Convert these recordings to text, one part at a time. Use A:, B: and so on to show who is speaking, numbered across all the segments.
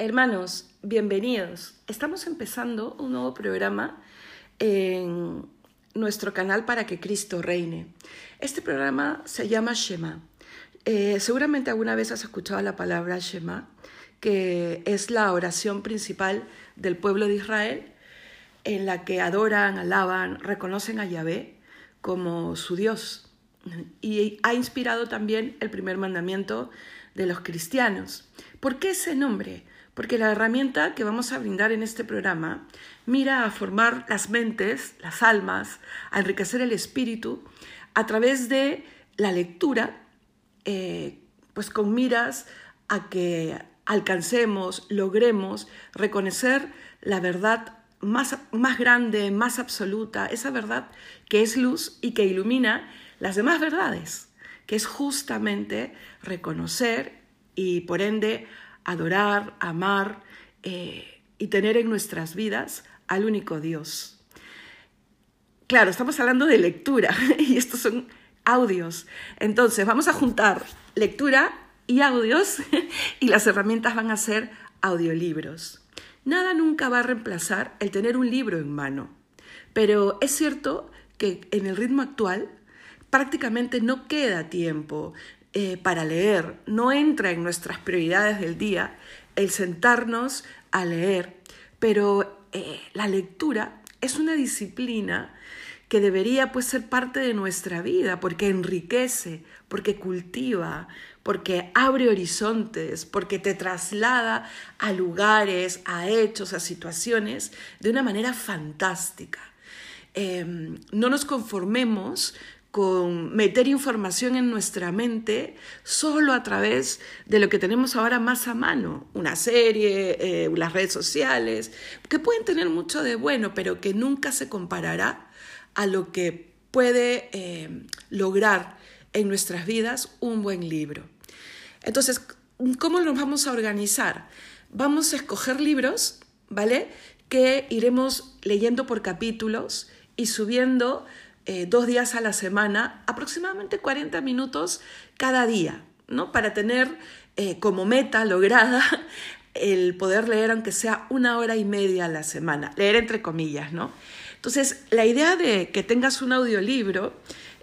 A: Hermanos, bienvenidos. Estamos empezando un nuevo programa en nuestro canal para que Cristo reine. Este programa se llama Shema. Eh, seguramente alguna vez has escuchado la palabra Shema, que es la oración principal del pueblo de Israel, en la que adoran, alaban, reconocen a Yahvé como su Dios. Y ha inspirado también el primer mandamiento de los cristianos. ¿Por qué ese nombre? Porque la herramienta que vamos a brindar en este programa mira a formar las mentes, las almas, a enriquecer el espíritu a través de la lectura, eh, pues con miras a que alcancemos, logremos reconocer la verdad más, más grande, más absoluta, esa verdad que es luz y que ilumina las demás verdades, que es justamente reconocer y por ende adorar, amar eh, y tener en nuestras vidas al único Dios. Claro, estamos hablando de lectura y estos son audios. Entonces, vamos a juntar lectura y audios y las herramientas van a ser audiolibros. Nada nunca va a reemplazar el tener un libro en mano, pero es cierto que en el ritmo actual prácticamente no queda tiempo eh, para leer, no entra en nuestras prioridades del día el sentarnos a leer, pero eh, la lectura es una disciplina que debería pues ser parte de nuestra vida porque enriquece, porque cultiva, porque abre horizontes, porque te traslada a lugares, a hechos, a situaciones de una manera fantástica. Em, no nos conformemos con meter información en nuestra mente solo a través de lo que tenemos ahora más a mano, una serie, eh, las redes sociales, que pueden tener mucho de bueno, pero que nunca se comparará a lo que puede eh, lograr en nuestras vidas un buen libro. Entonces, ¿cómo nos vamos a organizar? Vamos a escoger libros, ¿vale? Que iremos leyendo por capítulos y subiendo eh, dos días a la semana, aproximadamente 40 minutos cada día, ¿no? Para tener eh, como meta lograda el poder leer aunque sea una hora y media a la semana, leer entre comillas, ¿no? Entonces, la idea de que tengas un audiolibro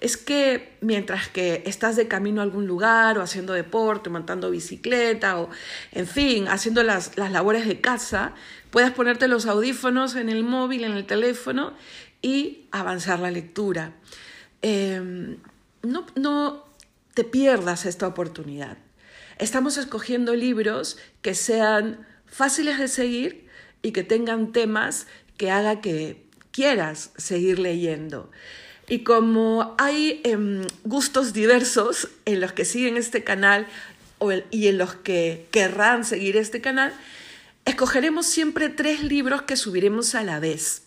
A: es que mientras que estás de camino a algún lugar o haciendo deporte, montando bicicleta o, en fin, haciendo las, las labores de casa, puedas ponerte los audífonos en el móvil, en el teléfono y avanzar la lectura. Em, no, no te pierdas esta oportunidad. Estamos escogiendo libros que sean fáciles de seguir y que tengan temas que haga que quieras seguir leyendo. Y como hay em, gustos diversos en los que siguen este canal y en los que querrán seguir este canal, escogeremos siempre tres libros que subiremos a la vez.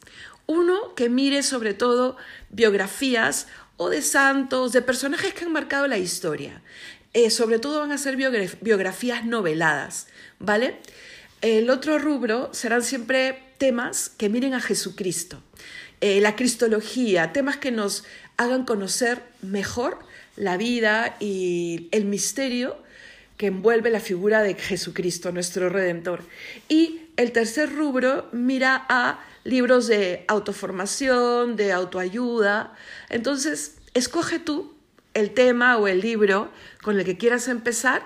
A: Uno que mire sobre todo biografías o de santos, de personajes que han marcado la historia. Eh, sobre todo van a ser biografías noveladas, ¿vale? El otro rubro serán siempre temas que miren a Jesucristo, eh, la cristología, temas que nos hagan conocer mejor la vida y el misterio que envuelve la figura de Jesucristo, nuestro Redentor. Y el tercer rubro mira a libros de autoformación, de autoayuda. Entonces, escoge tú el tema o el libro con el que quieras empezar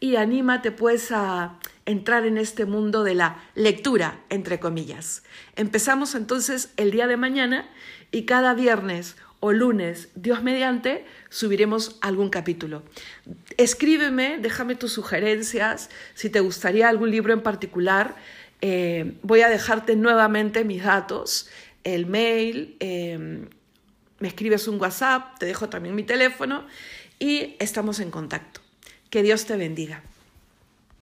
A: y anímate pues a entrar en este mundo de la lectura, entre comillas. Empezamos entonces el día de mañana y cada viernes o lunes, Dios mediante, subiremos algún capítulo. Escríbeme, déjame tus sugerencias, si te gustaría algún libro en particular. Eh, voy a dejarte nuevamente mis datos, el mail, eh, me escribes un WhatsApp, te dejo también mi teléfono y estamos en contacto. Que Dios te bendiga.